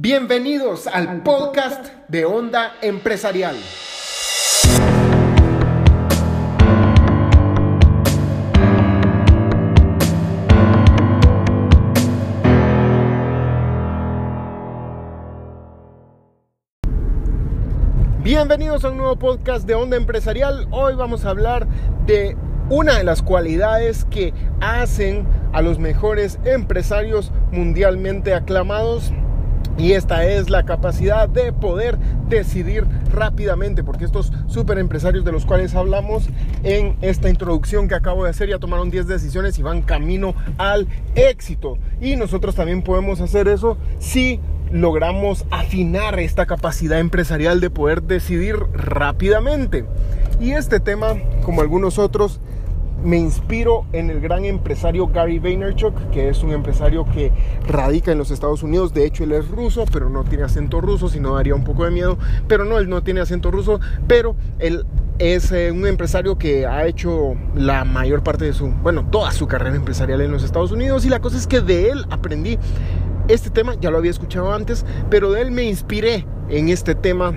Bienvenidos al podcast de Onda Empresarial. Bienvenidos a un nuevo podcast de Onda Empresarial. Hoy vamos a hablar de una de las cualidades que hacen a los mejores empresarios mundialmente aclamados y esta es la capacidad de poder decidir rápidamente, porque estos super empresarios de los cuales hablamos en esta introducción que acabo de hacer ya tomaron 10 decisiones y van camino al éxito. Y nosotros también podemos hacer eso si logramos afinar esta capacidad empresarial de poder decidir rápidamente. Y este tema, como algunos otros, me inspiro en el gran empresario Gary Vaynerchuk, que es un empresario que radica en los Estados Unidos. De hecho, él es ruso, pero no tiene acento ruso, si no daría un poco de miedo. Pero no, él no tiene acento ruso, pero él es eh, un empresario que ha hecho la mayor parte de su, bueno, toda su carrera empresarial en los Estados Unidos. Y la cosa es que de él aprendí este tema, ya lo había escuchado antes, pero de él me inspiré en este tema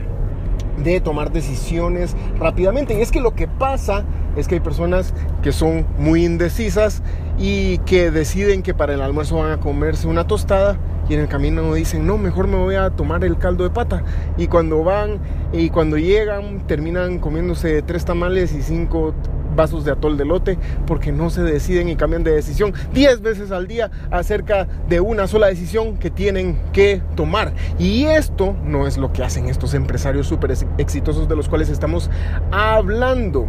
de tomar decisiones rápidamente. Y es que lo que pasa es que hay personas que son muy indecisas y que deciden que para el almuerzo van a comerse una tostada y en el camino dicen, no, mejor me voy a tomar el caldo de pata. Y cuando van y cuando llegan terminan comiéndose tres tamales y cinco vasos de atol de lote porque no se deciden y cambian de decisión 10 veces al día acerca de una sola decisión que tienen que tomar. Y esto no es lo que hacen estos empresarios súper exitosos de los cuales estamos hablando.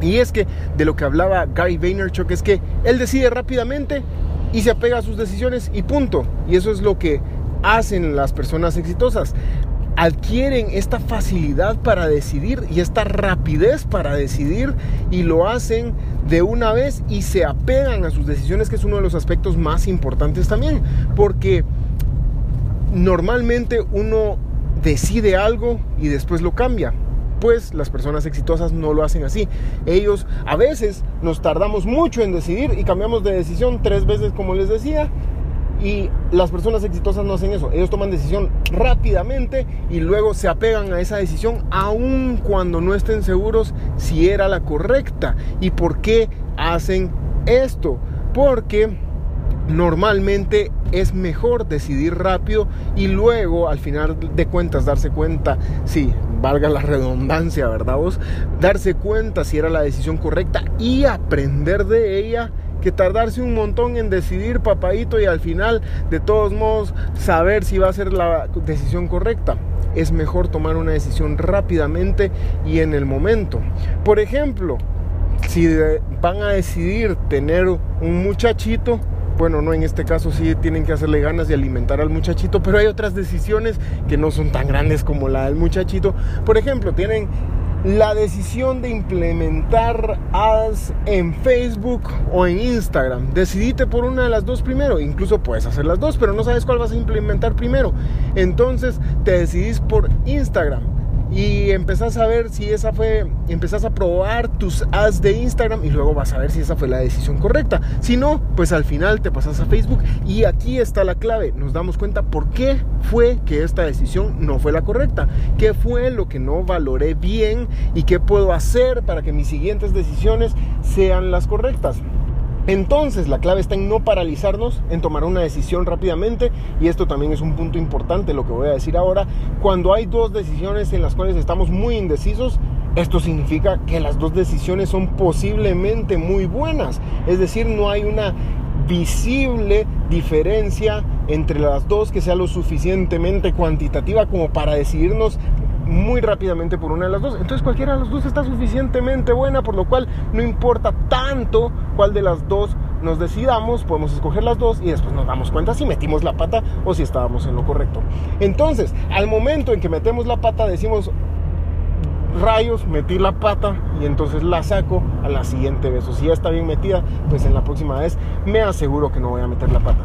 Y es que de lo que hablaba Gary Vaynerchuk es que él decide rápidamente y se apega a sus decisiones y punto. Y eso es lo que hacen las personas exitosas adquieren esta facilidad para decidir y esta rapidez para decidir y lo hacen de una vez y se apegan a sus decisiones, que es uno de los aspectos más importantes también, porque normalmente uno decide algo y después lo cambia. Pues las personas exitosas no lo hacen así. Ellos a veces nos tardamos mucho en decidir y cambiamos de decisión tres veces como les decía y las personas exitosas no hacen eso. Ellos toman decisión rápidamente y luego se apegan a esa decisión aun cuando no estén seguros si era la correcta. ¿Y por qué hacen esto? Porque normalmente es mejor decidir rápido y luego al final de cuentas darse cuenta, si valga la redundancia, ¿verdad vos? Darse cuenta si era la decisión correcta y aprender de ella que tardarse un montón en decidir papadito y al final de todos modos saber si va a ser la decisión correcta. Es mejor tomar una decisión rápidamente y en el momento. Por ejemplo, si van a decidir tener un muchachito, bueno, no en este caso sí tienen que hacerle ganas de alimentar al muchachito, pero hay otras decisiones que no son tan grandes como la del muchachito. Por ejemplo, tienen la decisión de implementar ads en Facebook o en Instagram. Decidite por una de las dos primero. Incluso puedes hacer las dos, pero no sabes cuál vas a implementar primero. Entonces te decidís por Instagram y empezás a ver si esa fue, empezás a probar tus ads de Instagram y luego vas a ver si esa fue la decisión correcta. Si no, pues al final te pasas a Facebook y aquí está la clave. Nos damos cuenta por qué fue que esta decisión no fue la correcta, qué fue lo que no valoré bien y qué puedo hacer para que mis siguientes decisiones sean las correctas. Entonces la clave está en no paralizarnos, en tomar una decisión rápidamente y esto también es un punto importante lo que voy a decir ahora. Cuando hay dos decisiones en las cuales estamos muy indecisos, esto significa que las dos decisiones son posiblemente muy buenas. Es decir, no hay una visible diferencia entre las dos que sea lo suficientemente cuantitativa como para decidirnos muy rápidamente por una de las dos. Entonces cualquiera de las dos está suficientemente buena, por lo cual no importa tanto cuál de las dos nos decidamos, podemos escoger las dos y después nos damos cuenta si metimos la pata o si estábamos en lo correcto. Entonces, al momento en que metemos la pata, decimos, rayos, metí la pata y entonces la saco a la siguiente vez. O si ya está bien metida, pues en la próxima vez me aseguro que no voy a meter la pata.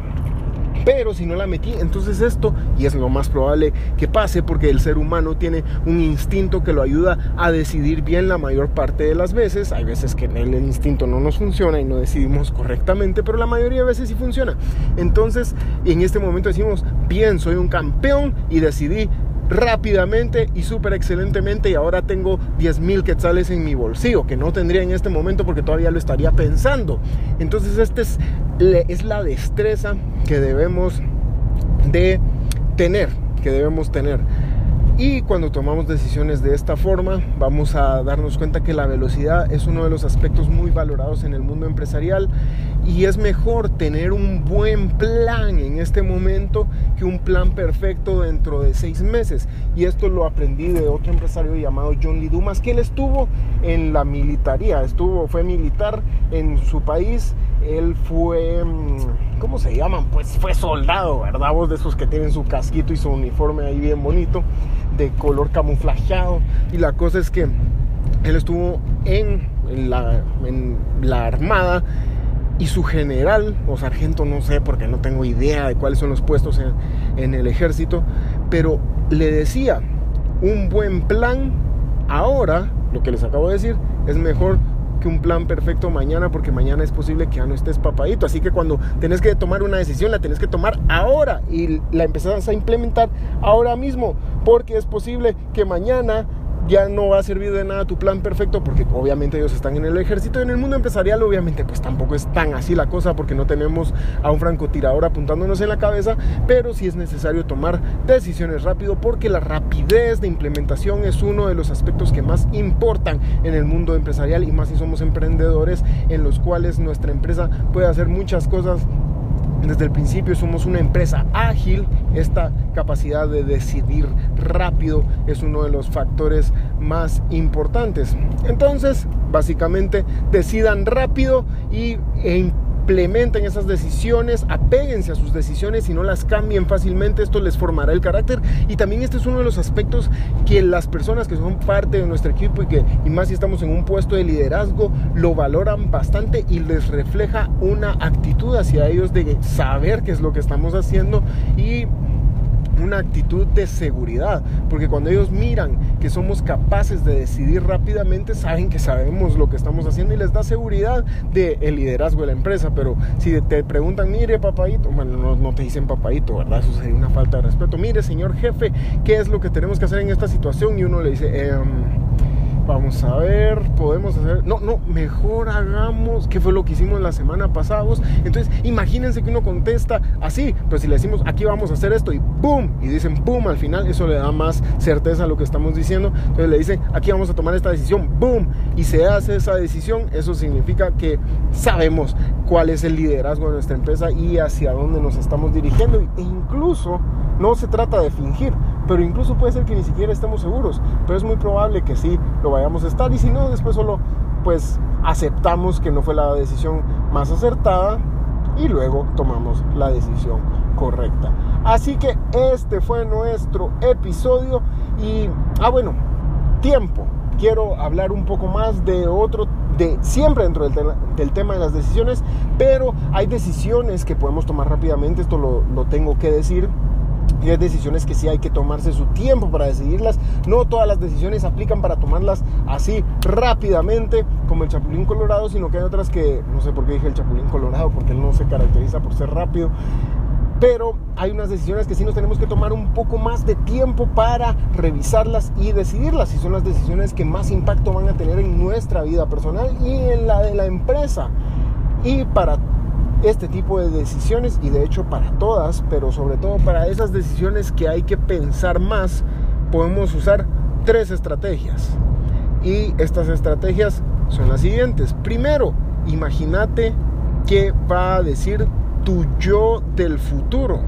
Pero si no la metí, entonces esto, y es lo más probable que pase, porque el ser humano tiene un instinto que lo ayuda a decidir bien la mayor parte de las veces. Hay veces que el instinto no nos funciona y no decidimos correctamente, pero la mayoría de veces sí funciona. Entonces, en este momento decimos, bien, soy un campeón y decidí rápidamente y súper excelentemente y ahora tengo 10 mil quetzales en mi bolsillo, que no tendría en este momento porque todavía lo estaría pensando. Entonces esta es, es la destreza que debemos de tener, que debemos tener. Y cuando tomamos decisiones de esta forma, vamos a darnos cuenta que la velocidad es uno de los aspectos muy valorados en el mundo empresarial y es mejor tener un buen plan en este momento que un plan perfecto dentro de seis meses. Y esto lo aprendí de otro empresario llamado John Lee Dumas, que él estuvo en la militaría, estuvo, fue militar en su país, él fue, mm, ¿cómo se llaman? Pues fue soldado, ¿verdad? Vos de esos que tienen su casquito y su uniforme ahí bien bonito, de color camuflajeado. Y la cosa es que él estuvo en la, armada y su general o sargento, no sé, porque no tengo idea de cuáles son los puestos en, en el ejército, pero le decía, un buen plan ahora, lo que les acabo de decir, es mejor que un plan perfecto mañana porque mañana es posible que ya no estés papadito. Así que cuando tenés que tomar una decisión, la tenés que tomar ahora y la empezás a implementar ahora mismo porque es posible que mañana ya no va a servir de nada tu plan perfecto porque obviamente ellos están en el ejército y en el mundo empresarial obviamente pues tampoco es tan así la cosa porque no tenemos a un francotirador apuntándonos en la cabeza, pero sí es necesario tomar decisiones rápido porque la rapidez de implementación es uno de los aspectos que más importan en el mundo empresarial y más si somos emprendedores en los cuales nuestra empresa puede hacer muchas cosas desde el principio somos una empresa ágil, esta capacidad de decidir rápido es uno de los factores más importantes. Entonces, básicamente, decidan rápido y, e implementen esas decisiones, apéguense a sus decisiones y no las cambien fácilmente, esto les formará el carácter. Y también este es uno de los aspectos que las personas que son parte de nuestro equipo y que y más si estamos en un puesto de liderazgo lo valoran bastante y les refleja una actitud hacia ellos de saber qué es lo que estamos haciendo y una actitud de seguridad, porque cuando ellos miran que somos capaces de decidir rápidamente, saben que sabemos lo que estamos haciendo y les da seguridad del el liderazgo de la empresa. Pero si te preguntan, mire papadito, bueno, no, te dicen papadito, ¿verdad? Eso sería una falta de respeto. Mire, señor jefe, ¿qué es lo que tenemos que hacer en esta situación? Y uno le dice, eh, Vamos a ver, podemos hacer. No, no, mejor hagamos. ¿Qué fue lo que hicimos la semana pasada? Entonces, imagínense que uno contesta así, pero si le decimos aquí vamos a hacer esto y ¡pum! Y dicen ¡pum! Al final, eso le da más certeza a lo que estamos diciendo. Entonces le dicen aquí vamos a tomar esta decisión, ¡boom! Y se hace esa decisión. Eso significa que sabemos cuál es el liderazgo de nuestra empresa y hacia dónde nos estamos dirigiendo. E incluso no se trata de fingir, pero incluso puede ser que ni siquiera estemos seguros, pero es muy probable que sí lo vayamos a estar y si no, después solo pues aceptamos que no fue la decisión más acertada y luego tomamos la decisión correcta. Así que este fue nuestro episodio y, ah bueno, tiempo. Quiero hablar un poco más de otro, de siempre dentro del, tema de las decisiones, pero hay decisiones que podemos tomar rápidamente, esto lo, lo tengo que decir y hay decisiones que sí hay que tomarse su tiempo para decidirlas. No todas las decisiones aplican para tomarlas así rápidamente como el Chapulín Colorado, sino que hay otras que, no sé por qué dije el Chapulín Colorado, porque él no se caracteriza por ser rápido. Pero hay unas decisiones que sí nos tenemos que tomar un poco más de tiempo para revisarlas y decidirlas. Y son las decisiones que más impacto van a tener en nuestra vida personal y en la de la empresa. Y para este tipo de decisiones y de hecho para todas, pero sobre todo para esas decisiones que hay que pensar más, podemos usar tres estrategias. Y estas estrategias son las siguientes. Primero, imagínate qué va a decir tu yo del futuro.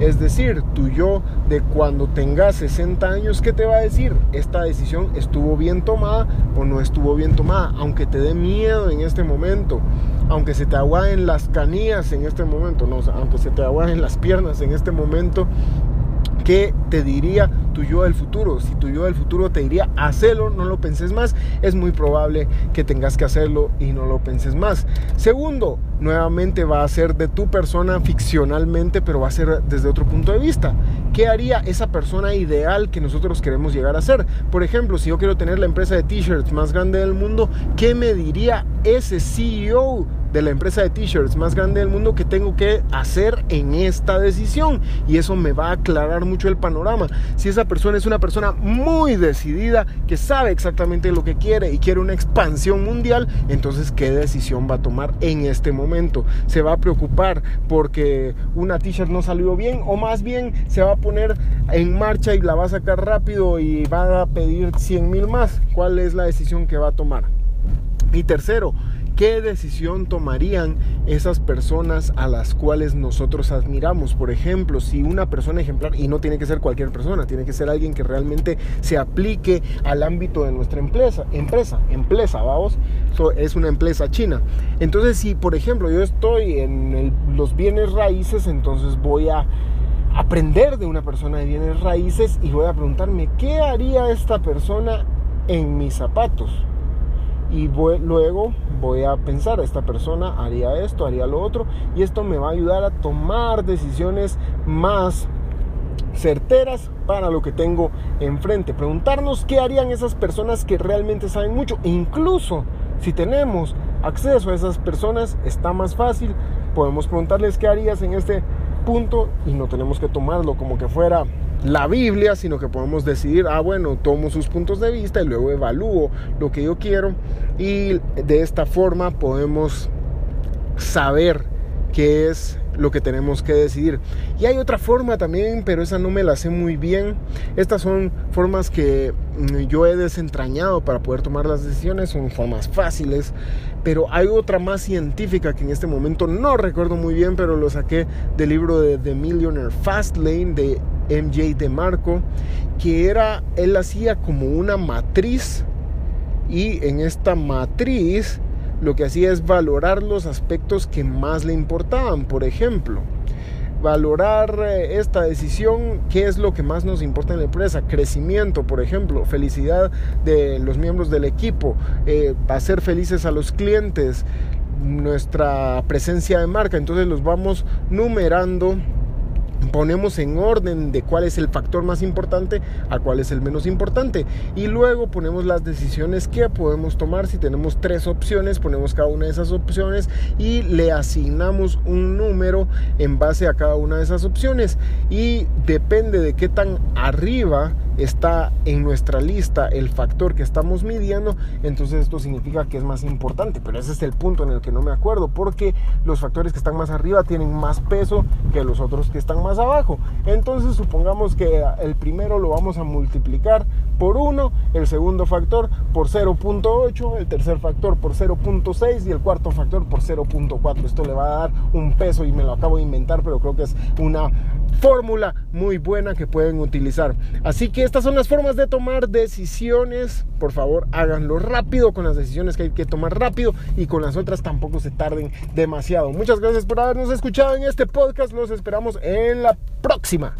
Es decir, tu yo de cuando tengas 60 años, ¿qué te va a decir? Esta decisión estuvo bien tomada o no estuvo bien tomada, aunque te dé miedo en este momento, aunque se te aguaden las canillas en este momento, no, aunque se te aguaden las piernas en este momento, ¿qué te diría tu yo del futuro. Si tu yo del futuro te diría, hacelo, no lo penses más, es muy probable que tengas que hacerlo y no lo penses más. Segundo, nuevamente va a ser de tu persona ficcionalmente, pero va a ser desde otro punto de vista. ¿Qué haría esa persona ideal que nosotros queremos llegar a ser? Por ejemplo, si yo quiero tener la empresa de t-shirts más grande del mundo, ¿qué me diría ese CEO de la empresa de t-shirts más grande del mundo que tengo que hacer en esta decisión y eso me va a aclarar mucho el panorama. Si esa persona es una persona muy decidida, que sabe exactamente lo que quiere y quiere una expansión mundial, entonces qué decisión va a tomar en este momento. Se va a preocupar porque una t-shirt no salió bien o más bien se va a poner en marcha y la va a sacar rápido y va a pedir 100 mil más. ¿Cuál es la decisión que va a tomar? Y tercero, ¿Qué decisión tomarían esas personas a las cuales nosotros admiramos? Por ejemplo, si una persona ejemplar, y no tiene que ser cualquier persona, tiene que ser alguien que realmente se aplique al ámbito de nuestra empresa, empresa, empresa, vamos, es una empresa china. Entonces, si por ejemplo yo estoy en los bienes raíces, entonces voy a aprender de una persona de bienes raíces y voy a preguntarme, ¿qué haría esta persona en mis zapatos? y luego voy a pensar, esta persona haría esto, haría lo otro, y esto me va a ayudar a tomar decisiones más certeras para lo que tengo enfrente. Preguntarnos qué harían esas personas que realmente saben mucho. E incluso si tenemos acceso a esas personas, está más fácil. Podemos preguntarles qué harías en este punto y no tenemos que tomarlo como que fuera la Biblia, sino que podemos decidir, ah, bueno, tomo sus puntos de vista y luego evalúo lo que yo quiero. Y de esta forma podemos saber qué es lo que tenemos que decidir. Y hay otra forma también, pero esa no me la sé muy bien. Estas son formas que mm, yo he desentrañado para poder tomar las decisiones, son formas fáciles, pero hay otra más científica que en este momento no recuerdo muy bien, pero lo saqué del libro de The Millionaire Fastlane de MJ de Marco, que era, él hacía como una matriz y en esta matriz lo que hacía es valorar los aspectos que más le importaban. Por ejemplo, valorar eh, esta decisión, qué es lo que más nos importa en la empresa, crecimiento, por ejemplo, felicidad de los miembros del equipo, eh, hacer felices a los clientes, nuestra presencia de marca. Entonces los vamos numerando ponemos en orden de cuál es el factor más importante a cuál es el menos importante. Y luego ponemos las decisiones que podemos tomar. Si tenemos tres opciones ponemos cada una de esas opciones y le asignamos un número en base a cada una de esas opciones. Y depende de qué tan arriba está en nuestra lista el factor que estamos midiendo, entonces esto significa que es más importante. Pero ese es el punto en el que no me acuerdo, porque los factores que están más arriba tienen más peso que los otros que están más abajo. Entonces supongamos que el primero lo vamos a multiplicar por 1, el segundo factor por 0.8, el tercer factor por 0.6 y el cuarto factor por 0.4. Esto le va a dar un peso y me lo acabo de inventar, pero creo que es una fórmula muy buena que pueden utilizar. Así que estas son las formas de tomar decisiones. Por favor, háganlo rápido con las decisiones que hay que tomar rápido y con las otras tampoco se tarden demasiado. Muchas gracias por habernos escuchado en este podcast. Los esperamos en la próxima.